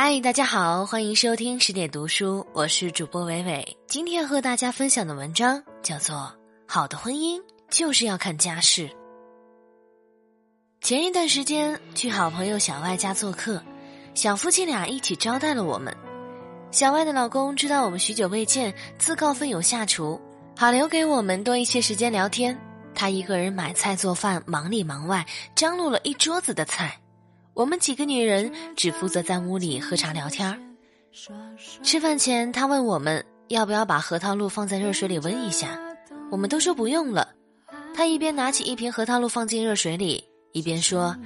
嗨，大家好，欢迎收听十点读书，我是主播伟伟。今天和大家分享的文章叫做《好的婚姻就是要看家世》。前一段时间去好朋友小外家做客，小夫妻俩一起招待了我们。小外的老公知道我们许久未见，自告奋勇下厨，好留给我们多一些时间聊天。他一个人买菜做饭，忙里忙外，张罗了一桌子的菜。我们几个女人只负责在屋里喝茶聊天儿。吃饭前，他问我们要不要把核桃露放在热水里温一下，我们都说不用了。他一边拿起一瓶核桃露放进热水里，一边说：“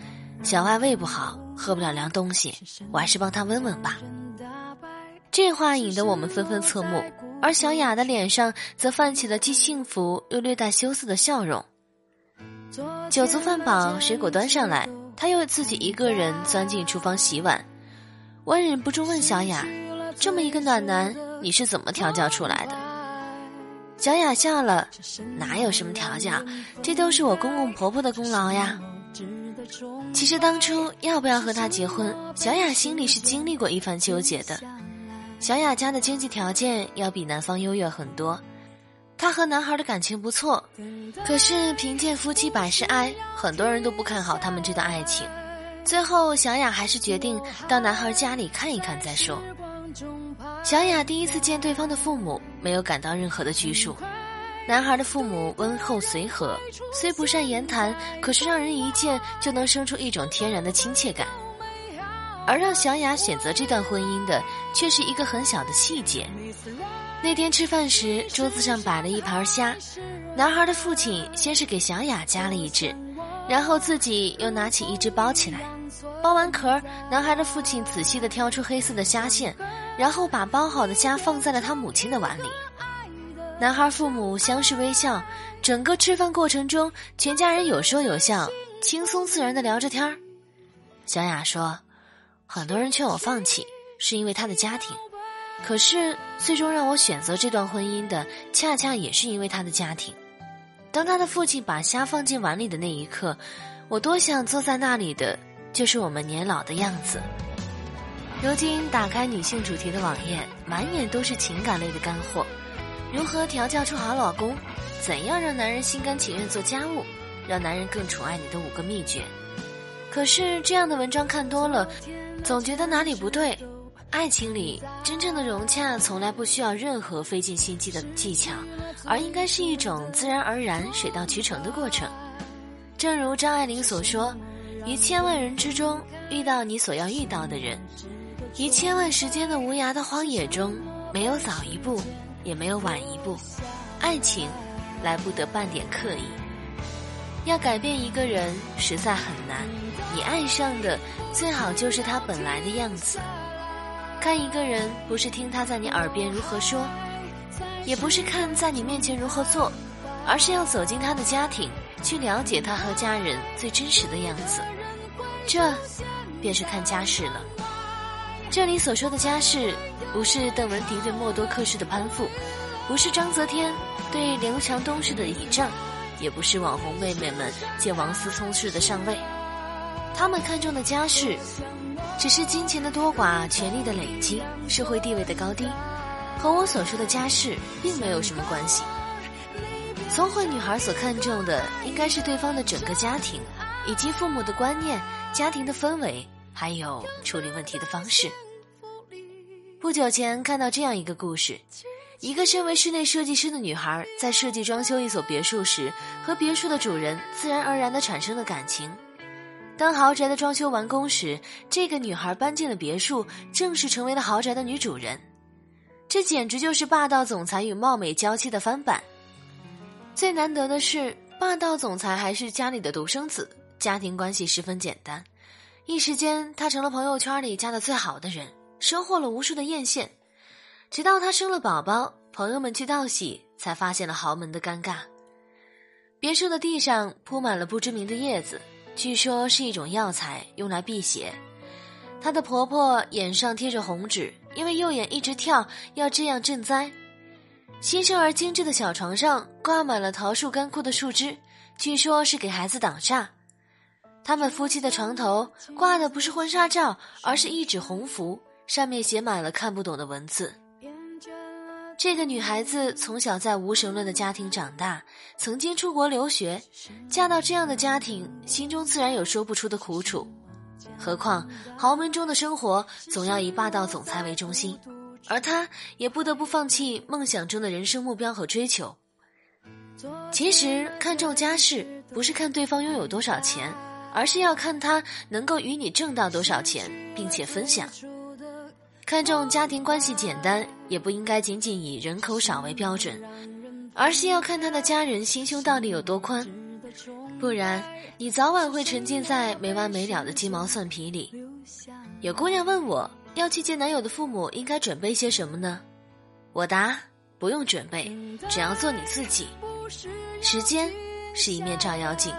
小外胃不好，喝不了凉东西，我还是帮他温温吧。”这话引得我们纷纷侧目，而小雅的脸上则泛起了既幸福又略带羞涩的笑容。酒足饭饱，水果端上来。他又自己一个人钻进厨房洗碗，我忍不住问小雅：“这么一个暖男，你是怎么调教出来的？”小雅笑了：“哪有什么调教，这都是我公公婆婆的功劳呀。”其实当初要不要和他结婚，小雅心里是经历过一番纠结的。小雅家的经济条件要比男方优越很多。她和男孩的感情不错，可是贫贱夫妻百事哀，很多人都不看好他们这段爱情。最后，小雅还是决定到男孩家里看一看再说。小雅第一次见对方的父母，没有感到任何的拘束。男孩的父母温厚随和，虽不善言谈，可是让人一见就能生出一种天然的亲切感。而让小雅选择这段婚姻的，却是一个很小的细节。那天吃饭时，桌子上摆了一盘虾，男孩的父亲先是给小雅夹了一只，然后自己又拿起一只包起来。剥完壳，男孩的父亲仔细地挑出黑色的虾线，然后把包好的虾放在了他母亲的碗里。男孩父母相视微笑，整个吃饭过程中，全家人有说有笑，轻松自然地聊着天儿。小雅说。很多人劝我放弃，是因为他的家庭。可是最终让我选择这段婚姻的，恰恰也是因为他的家庭。当他的父亲把虾放进碗里的那一刻，我多想坐在那里的，就是我们年老的样子。如今打开女性主题的网页，满眼都是情感类的干货：如何调教出好老公？怎样让男人心甘情愿做家务？让男人更宠爱你的五个秘诀。可是这样的文章看多了。总觉得哪里不对，爱情里真正的融洽从来不需要任何费尽心机的技巧，而应该是一种自然而然、水到渠成的过程。正如张爱玲所说：“于千万人之中遇到你所要遇到的人，于千万时间的无涯的荒野中，没有早一步，也没有晚一步，爱情来不得半点刻意。要改变一个人实在很难。”你爱上的最好就是他本来的样子。看一个人，不是听他在你耳边如何说，也不是看在你面前如何做，而是要走进他的家庭，去了解他和家人最真实的样子。这，便是看家世了。这里所说的家世，不是邓文迪对默多克式的攀附，不是章泽天对刘强东式的倚仗，也不是网红妹妹们借王思聪式的上位。他们看重的家世，只是金钱的多寡、权力的累积、社会地位的高低，和我所说的家世并没有什么关系。聪慧女孩所看重的，应该是对方的整个家庭，以及父母的观念、家庭的氛围，还有处理问题的方式。不久前看到这样一个故事：一个身为室内设计师的女孩，在设计装修一所别墅时，和别墅的主人自然而然地产生了感情。当豪宅的装修完工时，这个女孩搬进了别墅，正式成为了豪宅的女主人。这简直就是霸道总裁与貌美娇妻的翻版。最难得的是，霸道总裁还是家里的独生子，家庭关系十分简单。一时间，他成了朋友圈里嫁的最好的人，收获了无数的艳羡。直到他生了宝宝，朋友们去道喜，才发现了豪门的尴尬。别墅的地上铺满了不知名的叶子。据说是一种药材，用来辟邪。她的婆婆眼上贴着红纸，因为右眼一直跳，要这样赈灾。新生儿精致的小床上挂满了桃树干枯的树枝，据说是给孩子挡煞。他们夫妻的床头挂的不是婚纱照，而是一纸红符，上面写满了看不懂的文字。这个女孩子从小在无神论的家庭长大，曾经出国留学，嫁到这样的家庭，心中自然有说不出的苦楚。何况豪门中的生活总要以霸道总裁为中心，而她也不得不放弃梦想中的人生目标和追求。其实看重家世，不是看对方拥有多少钱，而是要看他能够与你挣到多少钱，并且分享。看重家庭关系简单，也不应该仅仅以人口少为标准，而是要看他的家人心胸到底有多宽。不然，你早晚会沉浸在没完没了的鸡毛蒜皮里。有姑娘问我要去见男友的父母，应该准备些什么呢？我答：不用准备，只要做你自己。时间是一面照妖镜，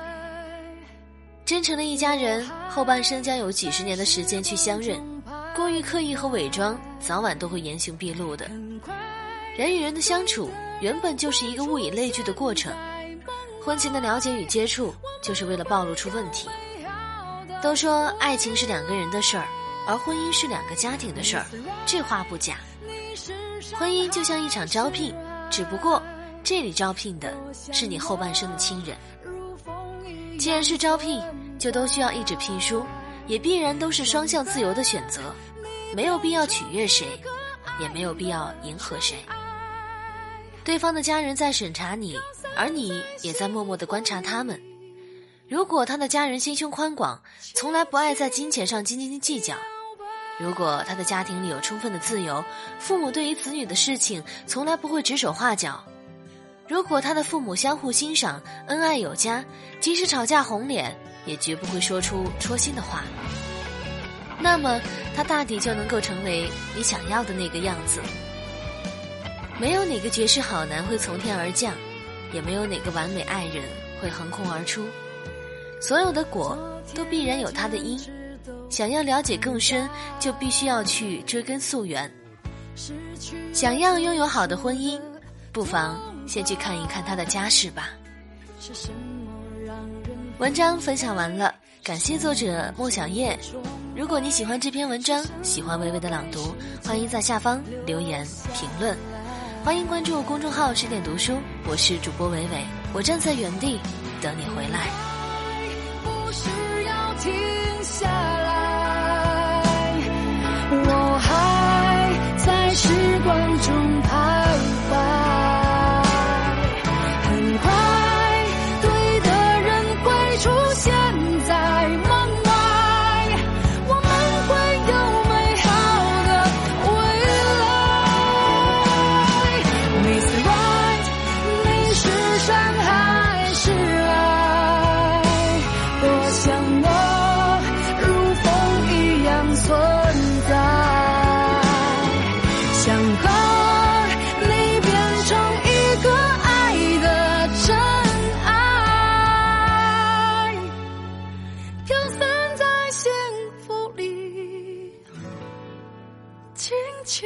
真诚的一家人，后半生将有几十年的时间去相认。过于刻意和伪装，早晚都会原形毕露的。人与人的相处，原本就是一个物以类聚的过程。婚前的了解与接触，就是为了暴露出问题。都说爱情是两个人的事儿，而婚姻是两个家庭的事儿，这话不假。婚姻就像一场招聘，只不过这里招聘的是你后半生的亲人。既然是招聘，就都需要一纸聘书。也必然都是双向自由的选择，没有必要取悦谁，也没有必要迎合谁。对方的家人在审查你，而你也在默默的观察他们。如果他的家人心胸宽广，从来不爱在金钱上斤斤计较；如果他的家庭里有充分的自由，父母对于子女的事情从来不会指手画脚；如果他的父母相互欣赏，恩爱有加，即使吵架红脸。也绝不会说出戳心的话，那么他大抵就能够成为你想要的那个样子。没有哪个绝世好男会从天而降，也没有哪个完美爱人会横空而出。所有的果都必然有它的因，想要了解更深，就必须要去追根溯源。想要拥有好的婚姻，不妨先去看一看他的家世吧。文章分享完了，感谢作者莫小叶。如果你喜欢这篇文章，喜欢微微的朗读，欢迎在下方留言评论。欢迎关注公众号“十点读书”，我是主播伟伟，我站在原地等你回来。不是要停下来，我还在时光中去